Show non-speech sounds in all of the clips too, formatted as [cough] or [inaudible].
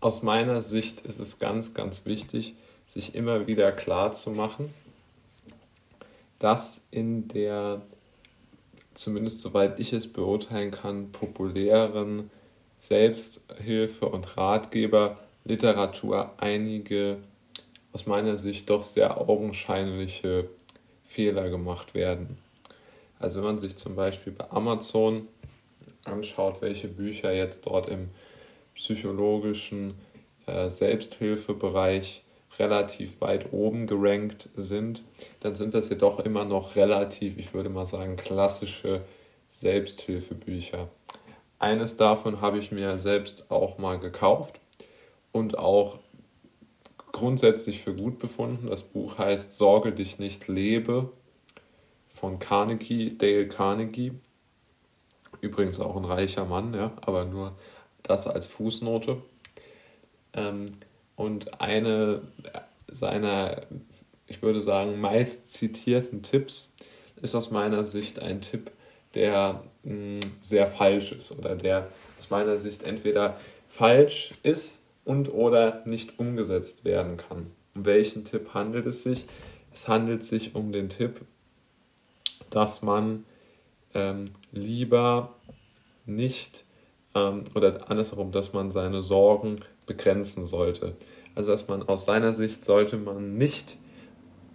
aus meiner Sicht ist es ganz, ganz wichtig, sich immer wieder klar zu machen, dass in der, zumindest soweit ich es beurteilen kann, populären Selbsthilfe- und Ratgeber-Literatur einige aus meiner Sicht doch sehr augenscheinliche Fehler gemacht werden. Also wenn man sich zum Beispiel bei Amazon anschaut, welche Bücher jetzt dort im psychologischen äh, Selbsthilfebereich relativ weit oben gerankt sind, dann sind das jedoch immer noch relativ, ich würde mal sagen, klassische Selbsthilfebücher. Eines davon habe ich mir selbst auch mal gekauft und auch grundsätzlich für gut befunden. Das Buch heißt Sorge dich nicht lebe von Carnegie, Dale Carnegie. Übrigens auch ein reicher Mann, ja, aber nur das als Fußnote. Ähm, und eine seiner, ich würde sagen, meist zitierten Tipps ist aus meiner Sicht ein Tipp, der mh, sehr falsch ist oder der aus meiner Sicht entweder falsch ist und oder nicht umgesetzt werden kann. Um welchen Tipp handelt es sich? Es handelt sich um den Tipp, dass man ähm, lieber nicht ähm, oder andersherum, dass man seine Sorgen begrenzen sollte. Also dass man aus seiner Sicht sollte man nicht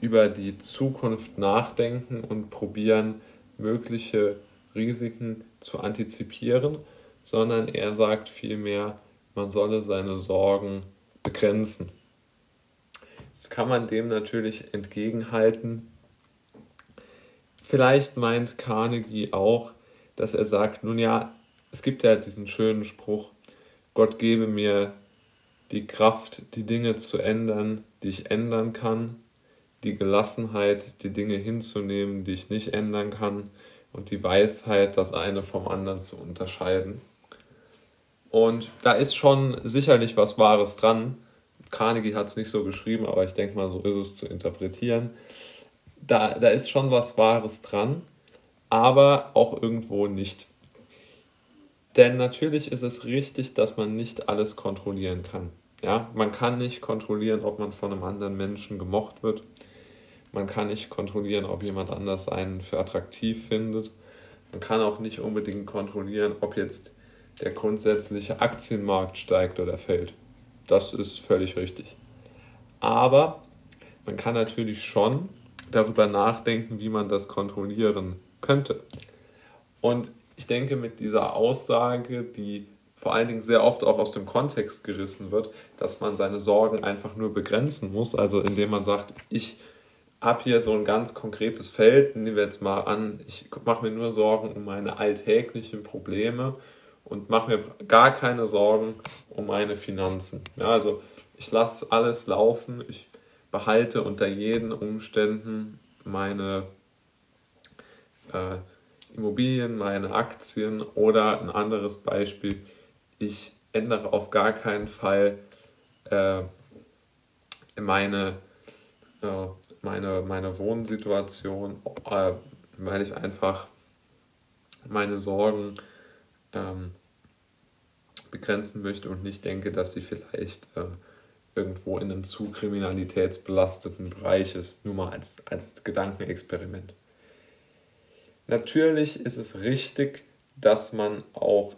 über die Zukunft nachdenken und probieren, mögliche Risiken zu antizipieren, sondern er sagt vielmehr, man solle seine Sorgen begrenzen. Jetzt kann man dem natürlich entgegenhalten. Vielleicht meint Carnegie auch, dass er sagt, nun ja, es gibt ja diesen schönen Spruch, Gott gebe mir die Kraft, die Dinge zu ändern, die ich ändern kann, die Gelassenheit, die Dinge hinzunehmen, die ich nicht ändern kann, und die Weisheit, das eine vom anderen zu unterscheiden. Und da ist schon sicherlich was Wahres dran. Carnegie hat es nicht so geschrieben, aber ich denke mal, so ist es zu interpretieren. Da, da ist schon was Wahres dran, aber auch irgendwo nicht. Denn natürlich ist es richtig, dass man nicht alles kontrollieren kann. Ja, man kann nicht kontrollieren, ob man von einem anderen Menschen gemocht wird. Man kann nicht kontrollieren, ob jemand anders einen für attraktiv findet. Man kann auch nicht unbedingt kontrollieren, ob jetzt der grundsätzliche Aktienmarkt steigt oder fällt. Das ist völlig richtig. Aber man kann natürlich schon darüber nachdenken, wie man das kontrollieren könnte. Und ich denke, mit dieser Aussage, die vor allen Dingen sehr oft auch aus dem Kontext gerissen wird, dass man seine Sorgen einfach nur begrenzen muss, also indem man sagt, ich habe hier so ein ganz konkretes Feld, nehmen wir jetzt mal an, ich mache mir nur Sorgen um meine alltäglichen Probleme und mache mir gar keine Sorgen um meine Finanzen. Ja, also ich lasse alles laufen, ich behalte unter jeden Umständen meine äh, Immobilien, meine Aktien oder ein anderes Beispiel, ich ändere auf gar keinen Fall äh, meine, äh, meine, meine Wohnsituation, äh, weil ich einfach meine Sorgen ähm, begrenzen möchte und nicht denke, dass sie vielleicht äh, irgendwo in einem zu kriminalitätsbelasteten Bereich ist, nur mal als, als Gedankenexperiment. Natürlich ist es richtig, dass man auch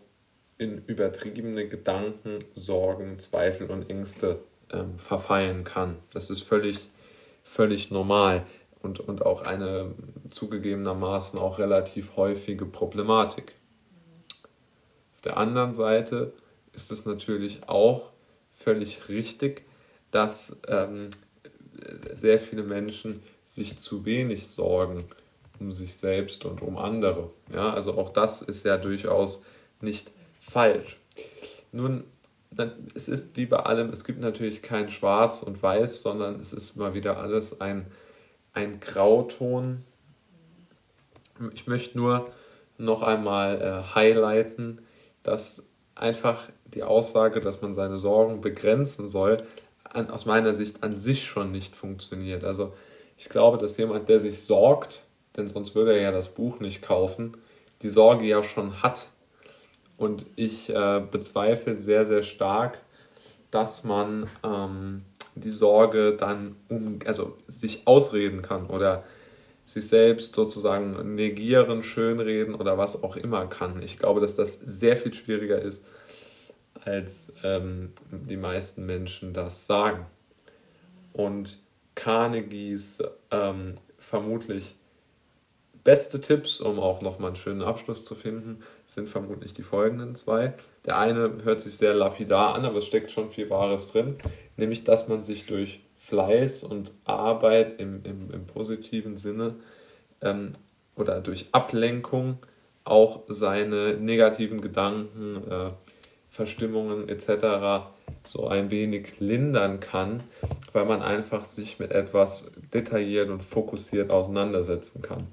in übertriebene Gedanken, Sorgen, Zweifel und Ängste ähm, verfallen kann. Das ist völlig, völlig normal und, und auch eine zugegebenermaßen auch relativ häufige Problematik. Auf der anderen Seite ist es natürlich auch völlig richtig, dass ähm, sehr viele Menschen sich zu wenig sorgen um sich selbst und um andere. Ja, also auch das ist ja durchaus nicht falsch. Nun, es ist wie bei allem, es gibt natürlich kein Schwarz und Weiß, sondern es ist mal wieder alles ein, ein Grauton. Ich möchte nur noch einmal äh, highlighten, dass einfach die Aussage, dass man seine Sorgen begrenzen soll, an, aus meiner Sicht an sich schon nicht funktioniert. Also ich glaube, dass jemand, der sich sorgt, denn sonst würde er ja das Buch nicht kaufen, die Sorge ja schon hat. Und ich äh, bezweifle sehr, sehr stark, dass man ähm, die Sorge dann um, also sich ausreden kann oder sich selbst sozusagen negieren, schönreden oder was auch immer kann. Ich glaube, dass das sehr viel schwieriger ist, als ähm, die meisten Menschen das sagen. Und Carnegies ähm, vermutlich beste Tipps, um auch nochmal einen schönen Abschluss zu finden, sind vermutlich die folgenden zwei. Der eine hört sich sehr lapidar an, aber es steckt schon viel Wahres drin, nämlich dass man sich durch Fleiß und Arbeit im, im, im positiven Sinne ähm, oder durch Ablenkung auch seine negativen Gedanken, äh, Verstimmungen etc. so ein wenig lindern kann, weil man einfach sich mit etwas detailliert und fokussiert auseinandersetzen kann.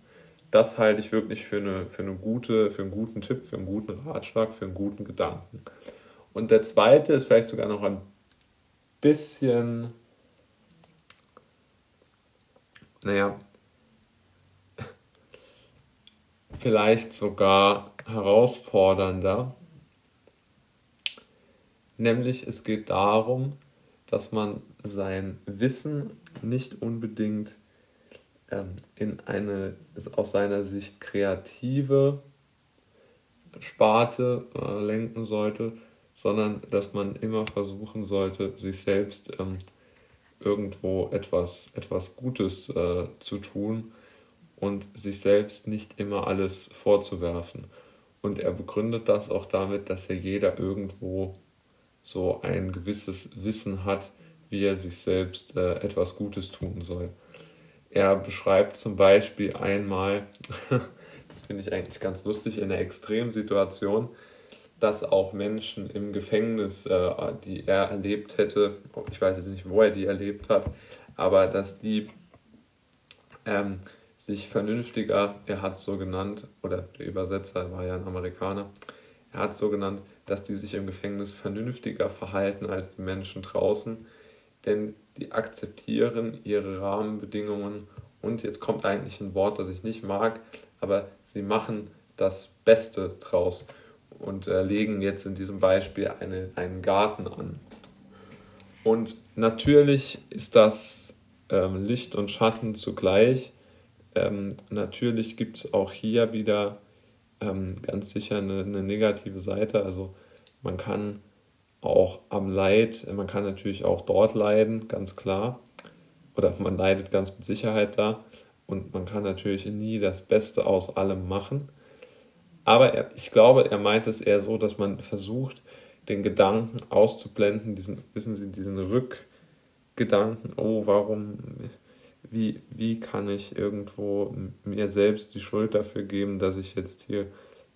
Das halte ich wirklich für, eine, für, eine gute, für einen guten Tipp, für einen guten Ratschlag, für einen guten Gedanken. Und der zweite ist vielleicht sogar noch ein bisschen naja, [laughs] vielleicht sogar herausfordernder. Nämlich es geht darum, dass man sein Wissen nicht unbedingt in eine aus seiner Sicht kreative Sparte äh, lenken sollte, sondern dass man immer versuchen sollte, sich selbst ähm, irgendwo etwas, etwas Gutes äh, zu tun und sich selbst nicht immer alles vorzuwerfen. Und er begründet das auch damit, dass ja jeder irgendwo so ein gewisses Wissen hat, wie er sich selbst äh, etwas Gutes tun soll. Er beschreibt zum Beispiel einmal, [laughs] das finde ich eigentlich ganz lustig, in einer Extremsituation, dass auch Menschen im Gefängnis, äh, die er erlebt hätte, ich weiß jetzt nicht, wo er die erlebt hat, aber dass die ähm, sich vernünftiger, er hat es so genannt, oder der Übersetzer war ja ein Amerikaner, er hat es so genannt, dass die sich im Gefängnis vernünftiger verhalten als die Menschen draußen, denn die akzeptieren ihre Rahmenbedingungen und jetzt kommt eigentlich ein Wort, das ich nicht mag, aber sie machen das Beste draus und äh, legen jetzt in diesem Beispiel eine, einen Garten an. Und natürlich ist das ähm, Licht und Schatten zugleich. Ähm, natürlich gibt es auch hier wieder ähm, ganz sicher eine, eine, negative Seite. Also man kann auch am Leid, man kann natürlich auch dort leiden, ganz klar. Oder man leidet ganz mit Sicherheit da. Und man kann natürlich nie das Beste aus allem machen. Aber er, ich glaube, er meint es eher so, dass man versucht, den Gedanken auszublenden, diesen, wissen Sie, diesen Rückgedanken, oh, warum, wie, wie kann ich irgendwo mir selbst die Schuld dafür geben, dass ich jetzt hier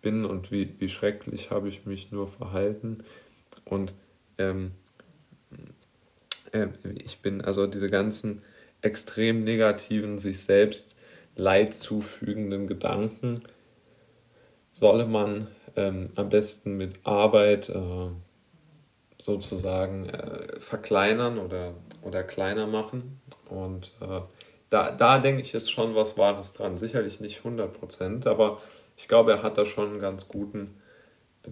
bin und wie, wie schrecklich habe ich mich nur verhalten. Und ähm, äh, ich bin also diese ganzen extrem negativen, sich selbst Leid zufügenden Gedanken, solle man ähm, am besten mit Arbeit äh, sozusagen äh, verkleinern oder, oder kleiner machen. Und äh, da, da denke ich, ist schon was Wahres dran. Sicherlich nicht 100% aber ich glaube, er hat da schon einen ganz guten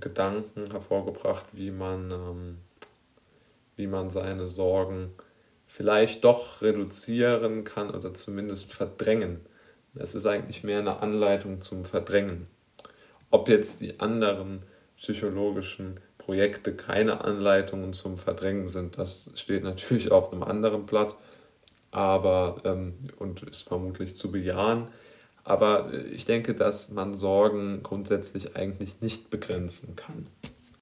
Gedanken hervorgebracht, wie man, ähm, wie man seine Sorgen vielleicht doch reduzieren kann oder zumindest verdrängen. Es ist eigentlich mehr eine Anleitung zum Verdrängen. Ob jetzt die anderen psychologischen Projekte keine Anleitungen zum Verdrängen sind, das steht natürlich auf einem anderen Blatt, aber ähm, und ist vermutlich zu bejahen. Aber äh, ich denke, dass man Sorgen grundsätzlich eigentlich nicht begrenzen kann.